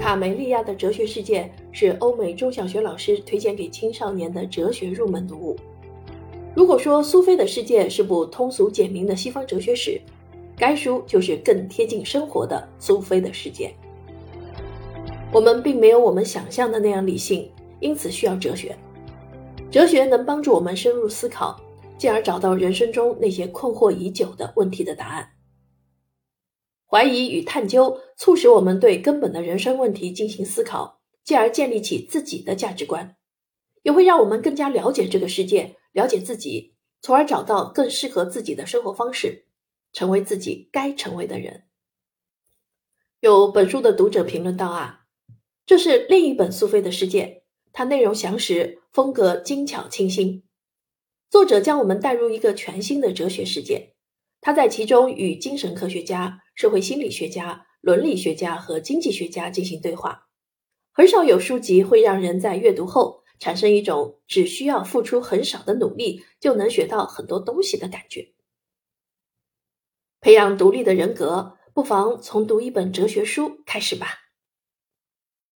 卡梅利亚的哲学世界是欧美中小学老师推荐给青少年的哲学入门读物。如果说苏菲的世界是部通俗简明的西方哲学史，该书就是更贴近生活的苏菲的世界。我们并没有我们想象的那样理性，因此需要哲学。哲学能帮助我们深入思考，进而找到人生中那些困惑已久的问题的答案。怀疑与探究促使我们对根本的人生问题进行思考，进而建立起自己的价值观，也会让我们更加了解这个世界，了解自己，从而找到更适合自己的生活方式，成为自己该成为的人。有本书的读者评论道：“啊，这是另一本苏菲的世界，它内容详实，风格精巧清新。作者将我们带入一个全新的哲学世界。”他在其中与精神科学家、社会心理学家、伦理学家和经济学家进行对话。很少有书籍会让人在阅读后产生一种只需要付出很少的努力就能学到很多东西的感觉。培养独立的人格，不妨从读一本哲学书开始吧。